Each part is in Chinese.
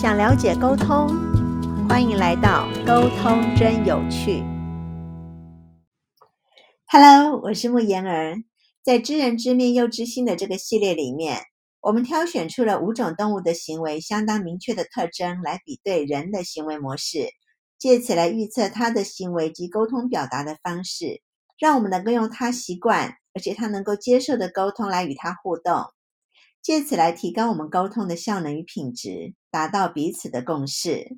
想了解沟通，欢迎来到沟通真有趣。Hello，我是慕言儿。在知人知面又知心的这个系列里面，我们挑选出了五种动物的行为相当明确的特征来比对人的行为模式，借此来预测它的行为及沟通表达的方式，让我们能够用它习惯而且它能够接受的沟通来与它互动。借此来提高我们沟通的效能与品质，达到彼此的共识。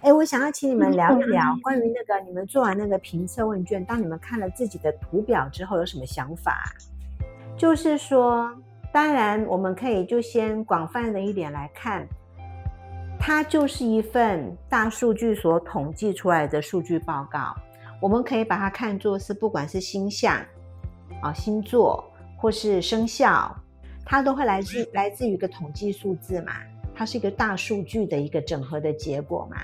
哎，我想要请你们聊一聊关于那个你们做完那个评测问卷，当你们看了自己的图表之后，有什么想法？就是说，当然我们可以就先广泛的一点来看，它就是一份大数据所统计出来的数据报告。我们可以把它看作是，不管是星象啊，星座。或是生肖，它都会来自来自于一个统计数字嘛，它是一个大数据的一个整合的结果嘛。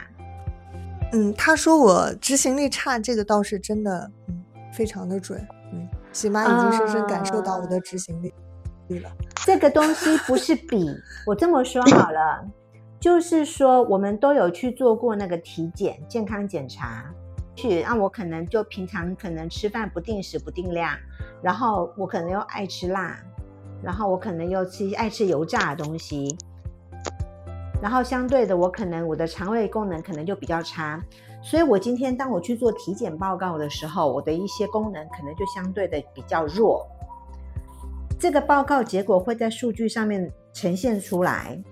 嗯，他说我执行力差，这个倒是真的，嗯，非常的准。嗯，起码已经深深感受到我的执行力了。这个东西不是比，我这么说好了，就是说我们都有去做过那个体检、健康检查。去，那我可能就平常可能吃饭不定时不定量，然后我可能又爱吃辣，然后我可能又吃爱吃油炸的东西，然后相对的我可能我的肠胃功能可能就比较差，所以我今天当我去做体检报告的时候，我的一些功能可能就相对的比较弱。这个报告结果会在数据上面呈现出来，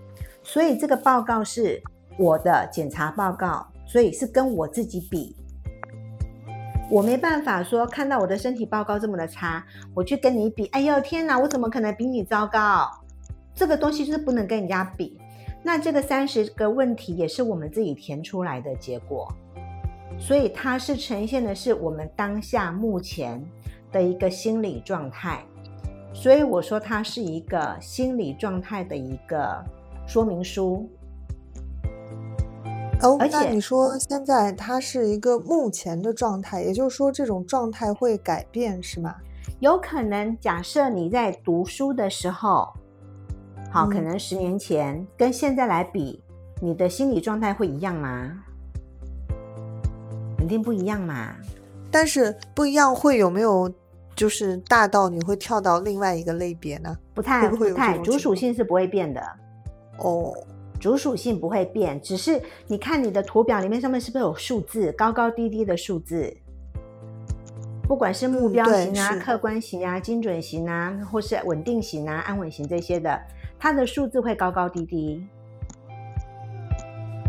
所以这个报告是我的检查报告，所以是跟我自己比。我没办法说看到我的身体报告这么的差，我去跟你比，哎呦天哪，我怎么可能比你糟糕？这个东西就是不能跟人家比。那这个三十个问题也是我们自己填出来的结果，所以它是呈现的是我们当下目前的一个心理状态。所以我说它是一个心理状态的一个说明书。哦，那你说现在它是一个目前的状态，也就是说这种状态会改变是吗？有可能，假设你在读书的时候，好，可能十年前跟现在来比，你的心理状态会一样吗？肯定不一样嘛。但是不一样会有没有就是大到你会跳到另外一个类别呢？不太不太，主属性是不会变的。哦。主属性不会变，只是你看你的图表里面上面是不是有数字，高高低低的数字？不管是目标型啊、客观型啊、精准型啊，或是稳定型啊、安稳型这些的，它的数字会高高低低，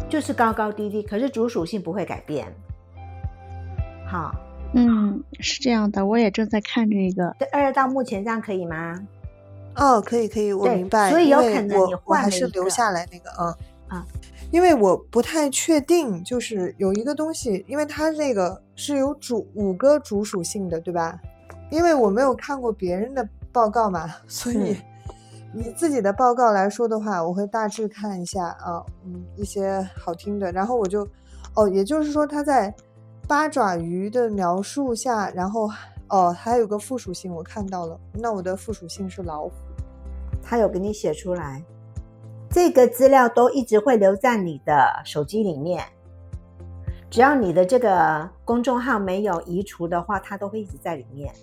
就是高高低低。可是主属性不会改变。好，嗯，是这样的，我也正在看这个。这二到目前这样可以吗？哦，可以可以，我明白。所以有可能你我还是留下来那个，嗯啊，因为我不太确定，就是有一个东西，因为它这个是有主五个主属性的，对吧？因为我没有看过别人的报告嘛，所以以自己的报告来说的话，我会大致看一下啊，嗯，一些好听的，然后我就，哦，也就是说，它在八爪鱼的描述下，然后哦，还有个附属性，我看到了，那我的附属性是老虎。他有给你写出来，这个资料都一直会留在你的手机里面。只要你的这个公众号没有移除的话，它都会一直在里面。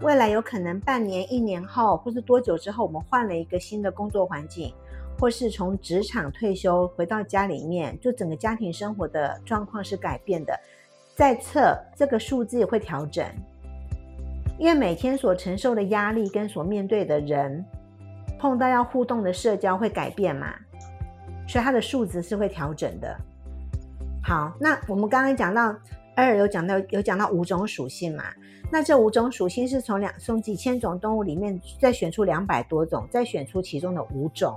未来有可能半年、一年后，或是多久之后，我们换了一个新的工作环境，或是从职场退休回到家里面，就整个家庭生活的状况是改变的。在测这个数字也会调整，因为每天所承受的压力跟所面对的人。碰到要互动的社交会改变嘛？所以它的数值是会调整的。好，那我们刚刚讲到二有讲到有讲到五种属性嘛？那这五种属性是从两从几千种动物里面再选出两百多种，再选出其中的五种。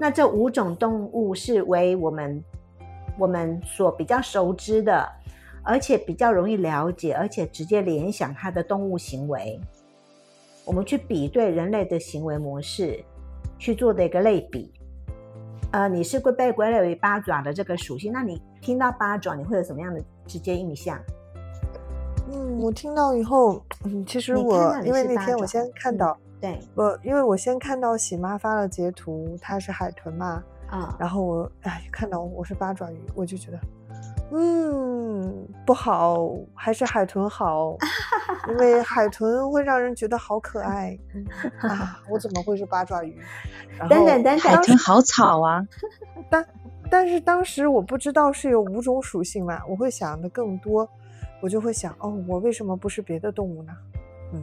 那这五种动物是为我们我们所比较熟知的，而且比较容易了解，而且直接联想它的动物行为。我们去比对人类的行为模式，去做的一个类比。呃，你是归被归类为八爪的这个属性，那你听到八爪，你会有什么样的直接印象？嗯，我听到以后，嗯，其实我因为那天我先看到，对，我因为我先看到喜妈发了截图，她是海豚嘛，啊，然后我哎看到我是八爪鱼，我就觉得，嗯，不好，还是海豚好，因为海豚会让人觉得好可爱 啊！我怎么会是八爪鱼？然后等等等等，海豚好吵啊！但但是当时我不知道是有五种属性嘛，我会想的更多，我就会想，哦，我为什么不是别的动物呢？嗯，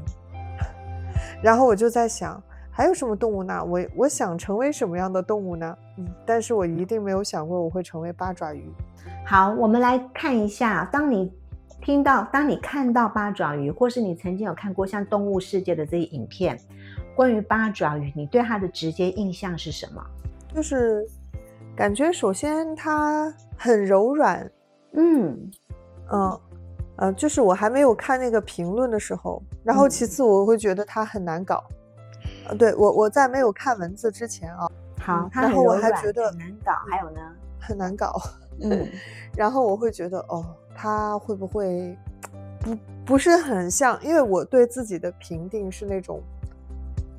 然后我就在想。还有什么动物呢？我我想成为什么样的动物呢？嗯，但是我一定没有想过我会成为八爪鱼。好，我们来看一下，当你听到、当你看到八爪鱼，或是你曾经有看过像《动物世界》的这些影片，关于八爪鱼，你对它的直接印象是什么？就是感觉首先它很柔软，嗯嗯呃，就是我还没有看那个评论的时候，然后其次我会觉得它很难搞。呃，对我我在没有看文字之前啊，好，然后我还觉得很难搞，还有呢，很难搞，嗯，然后我会觉得哦，他会不会不不是很像？因为我对自己的评定是那种，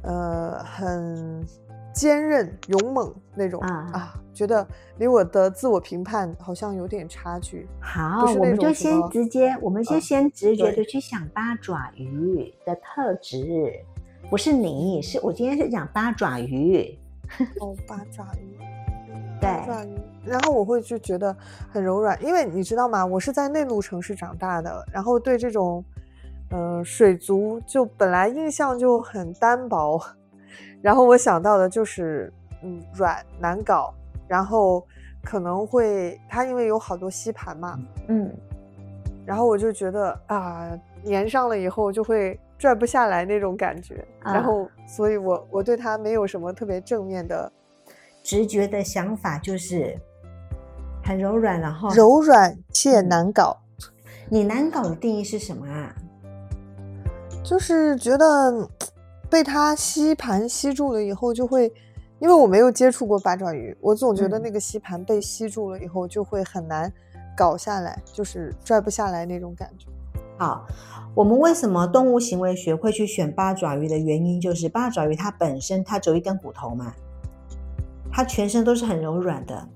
呃，很坚韧勇猛那种啊，觉得离我的自我评判好像有点差距。好，我们就先直接，我们就先直觉的去想八爪鱼的特质。不是你，是我今天是讲八爪鱼。哦，八爪鱼，对，八爪鱼。然后我会就觉得很柔软，因为你知道吗？我是在内陆城市长大的，然后对这种，呃，水族就本来印象就很单薄，然后我想到的就是，嗯，软难搞，然后可能会它因为有好多吸盘嘛，嗯，然后我就觉得啊，粘上了以后就会。拽不下来那种感觉，然后，所以我我对它没有什么特别正面的直觉的想法，就是很柔软，然后柔软且难搞。你难搞的定义是什么啊？就是觉得被它吸盘吸住了以后，就会，因为我没有接触过八爪鱼，我总觉得那个吸盘被吸住了以后就会很难搞下来，就是拽不下来那种感觉。好。我们为什么动物行为学会去选八爪鱼的原因，就是八爪鱼它本身它只有一根骨头嘛，它全身都是很柔软的。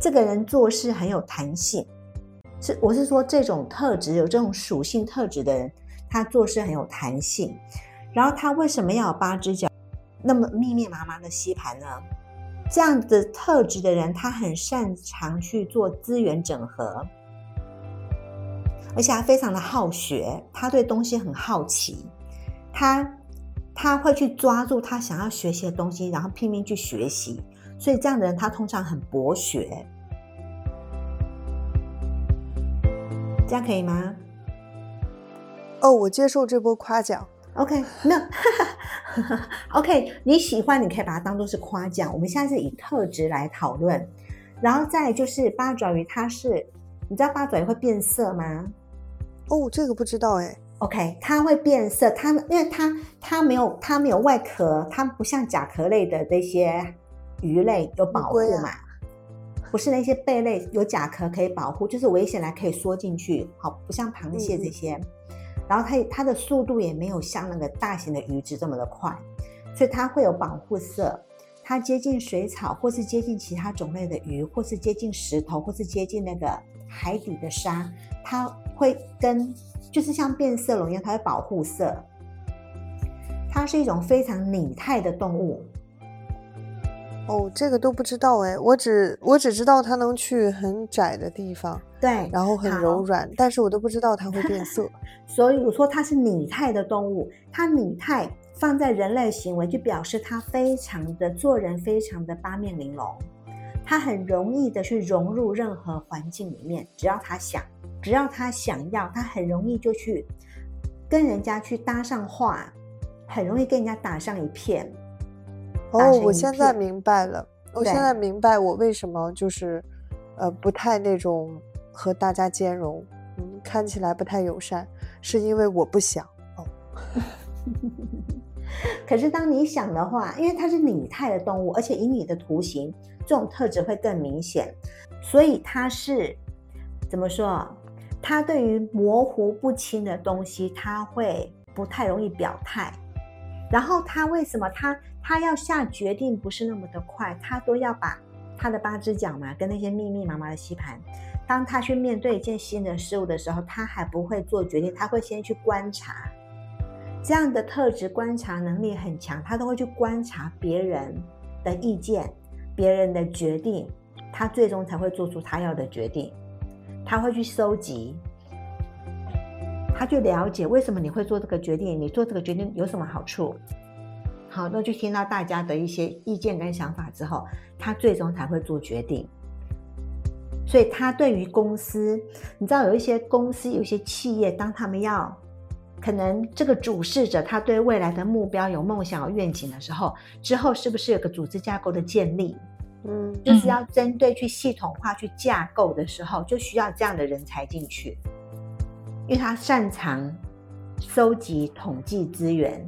这个人做事很有弹性，是我是说这种特质有这种属性特质的人，他做事很有弹性。然后他为什么要有八只脚，那么密密麻麻的吸盘呢？这样的特质的人，他很擅长去做资源整合。而且他非常的好学，他对东西很好奇，他他会去抓住他想要学习的东西，然后拼命去学习。所以这样的人，他通常很博学。这样可以吗？哦，我接受这波夸奖。OK，没有。OK，你喜欢，你可以把它当做是夸奖。我们现在是以特质来讨论，然后再就是八爪鱼，它是你知道八爪鱼会变色吗？哦，这个不知道哎。OK，它会变色，它因为它它没有它没有外壳，它不像甲壳类的这些鱼类有保护嘛，不是那些贝类有甲壳可以保护，就是危险来可以缩进去，好不像螃蟹这些。然后它它的速度也没有像那个大型的鱼子这么的快，所以它会有保护色。它接近水草，或是接近其他种类的鱼，或是接近石头，或是接近那个海底的沙，它。会跟就是像变色龙一样，它会保护色。它是一种非常拟态的动物。哦，这个都不知道哎，我只我只知道它能去很窄的地方，对，然后很柔软，但是我都不知道它会变色。所以我说它是拟态的动物，它拟态放在人类行为，就表示它非常的做人，非常的八面玲珑。它很容易的去融入任何环境里面，只要他想。只要他想要，他很容易就去跟人家去搭上话，很容易跟人家打上一片。哦，我现在明白了，我现在明白我为什么就是呃不太那种和大家兼容，嗯，看起来不太友善，是因为我不想哦。可是当你想的话，因为它是拟态的动物，而且以你的图形，这种特质会更明显，所以它是怎么说？他对于模糊不清的东西，他会不太容易表态。然后他为什么他他要下决定不是那么的快，他都要把他的八只脚嘛，跟那些密密麻麻的吸盘。当他去面对一件新的事物的时候，他还不会做决定，他会先去观察。这样的特质，观察能力很强，他都会去观察别人的意见、别人的决定，他最终才会做出他要的决定。他会去收集，他去了解为什么你会做这个决定，你做这个决定有什么好处。好，那就听到大家的一些意见跟想法之后，他最终才会做决定。所以，他对于公司，你知道，有一些公司、有一些企业，当他们要可能这个主事者他对未来的目标有梦想、有愿景的时候，之后是不是有个组织架构的建立？嗯，就是要针对去系统化去架构的时候，就需要这样的人才进去，因为他擅长收集、统计资源，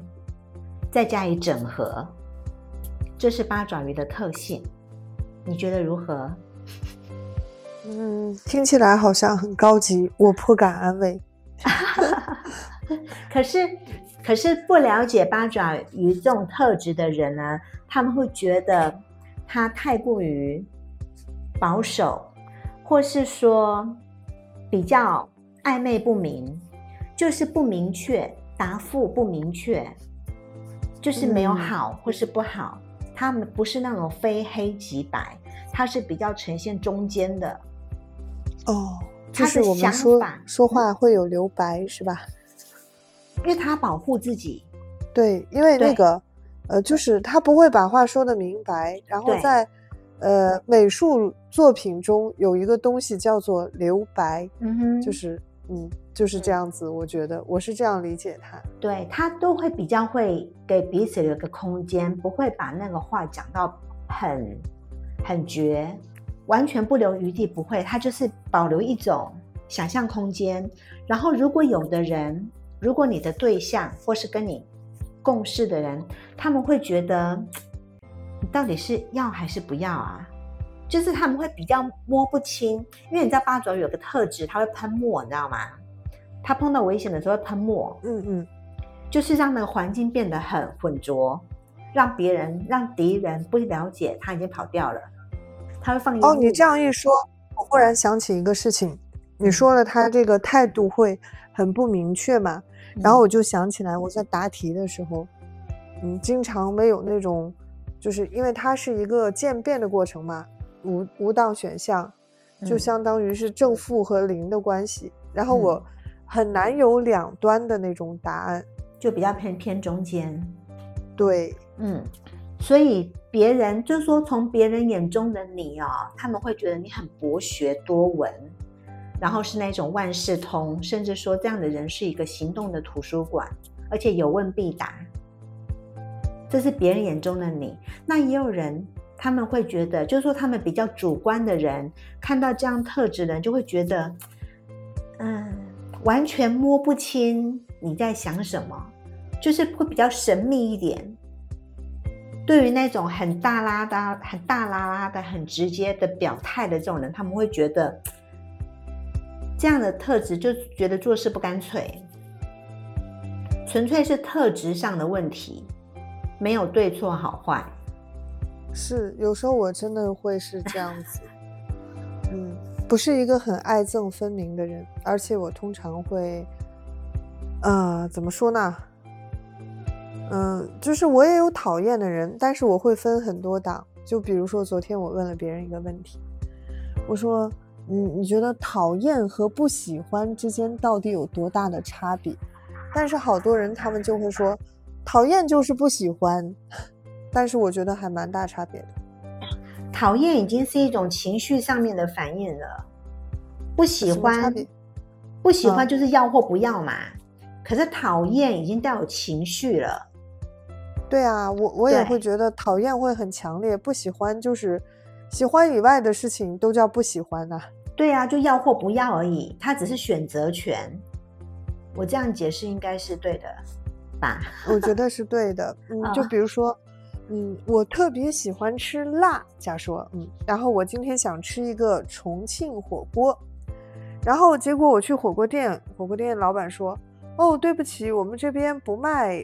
再加以整合，这是八爪鱼的特性。你觉得如何？嗯，听起来好像很高级，我颇感安慰。可是，可是不了解八爪鱼这种特质的人呢，他们会觉得他太过于保守，或是说比较暧昧不明，就是不明确，答复不明确，就是没有好或是不好。他们不是那种非黑即白，他是比较呈现中间的。哦，就是我们说法说话会有留白，是吧？因为他保护自己，对，因为那个，呃，就是他不会把话说的明白，然后对在呃美术作品中有一个东西叫做留白，嗯哼就是嗯就是这样子，我觉得我是这样理解他。对他都会比较会给彼此留个空间，不会把那个话讲到很很绝，完全不留余地，不会，他就是保留一种想象空间。然后，如果有的人，如果你的对象或是跟你共事的人，他们会觉得你到底是要还是不要啊？就是他们会比较摸不清，因为你知道八爪鱼有个特质，它会喷墨，你知道吗？它碰到危险的时候会喷墨，嗯嗯，就是让那个环境变得很浑浊，让别人、让敌人不了解他已经跑掉了。他会放烟哦，你这样一说，我忽然想起一个事情，你嗯说了他这个态度会很不明确嘛，然后嗯我就想起来我在答题的时候，嗯，经常没有那种，就是因为它是一个渐变的过程嘛，无无档选项，就嗯相当于是正负和零的关系，然后嗯我很难有两端的那种答案。就比较偏偏中间。对，嗯，所以别人就是说，从别人眼中的你哦，他们会觉得你很博学多闻，然后是那种万事通，甚至说这样的人是一个行动的图书馆，而且有问必答。这是别人眼中的你。那也有人他们会觉得，就是说他们比较主观的人，看到这样特质的人，就会觉得，嗯，完全摸不清你在想什么，就是会比较神秘一点。对于那种很大拉的、很大拉拉的、很直接的表态的这种人，他们会觉得这样的特质就觉得做事不干脆，纯粹是特质上的问题，没有对错好坏。是有时候我真的会是这样子，嗯，不是一个很爱憎分明的人，而且我通常会，呃，怎么说呢？嗯，就是我也有讨厌的人，但是我会分很多档。就比如说昨天我问了别人一个问题，我说，嗯，你觉得讨厌和不喜欢之间到底有多大的差别？但是好多人他们就会说，讨厌就是不喜欢。但是我觉得还蛮大差别的。讨厌已经是一种情绪上面的反应了，不喜欢，不喜欢嗯就是要或不要嘛。可是讨厌已经带有情绪了，对啊，我我也对会觉得讨厌会很强烈，不喜欢就是喜欢以外的事情都叫不喜欢呐、对啊，就要或不要而已，它只是选择权。我这样解释应该是对的吧？我觉得是对的。嗯，就啊比如说，嗯，我特别喜欢吃辣，假说，嗯，然后我今天想吃一个重庆火锅，然后结果我去火锅店，火锅店老板说，哦，对不起，我们这边不卖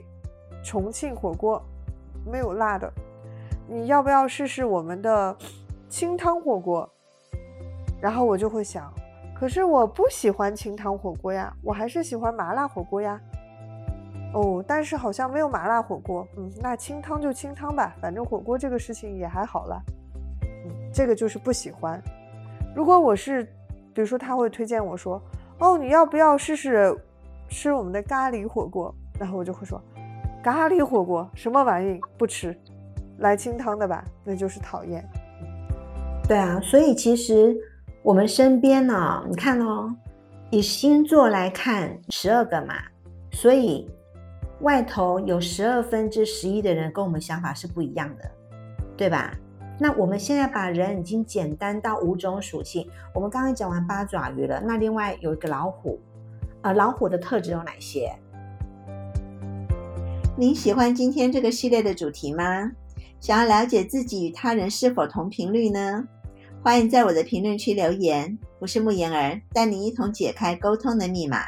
重庆火锅，没有辣的，你要不要试试我们的清汤火锅，然后我就会想，可是我不喜欢清汤火锅呀，我还是喜欢麻辣火锅呀。哦，但是好像没有麻辣火锅，嗯，那清汤就清汤吧，反正火锅这个事情也还好了。嗯，这个就是不喜欢。如果我是，比如说他会推荐我说，哦，你要不要试试吃我们的咖喱火锅？然后我就会说，咖喱火锅什么玩意不吃，来清汤的吧，那就是讨厌。对啊，所以其实我们身边呢，你看哦，以星座来看，十二个嘛，所以外头有十二分之十一的人跟我们想法是不一样的，对吧？那我们现在把人已经简单到五种属性。我们刚刚讲完八爪鱼了，那另外有一个老虎，呃，老虎的特质有哪些？您喜欢今天这个系列的主题吗？想要了解自己与他人是否同频率呢？欢迎在我的评论区留言，我是慕言儿，带你一同解开沟通的密码。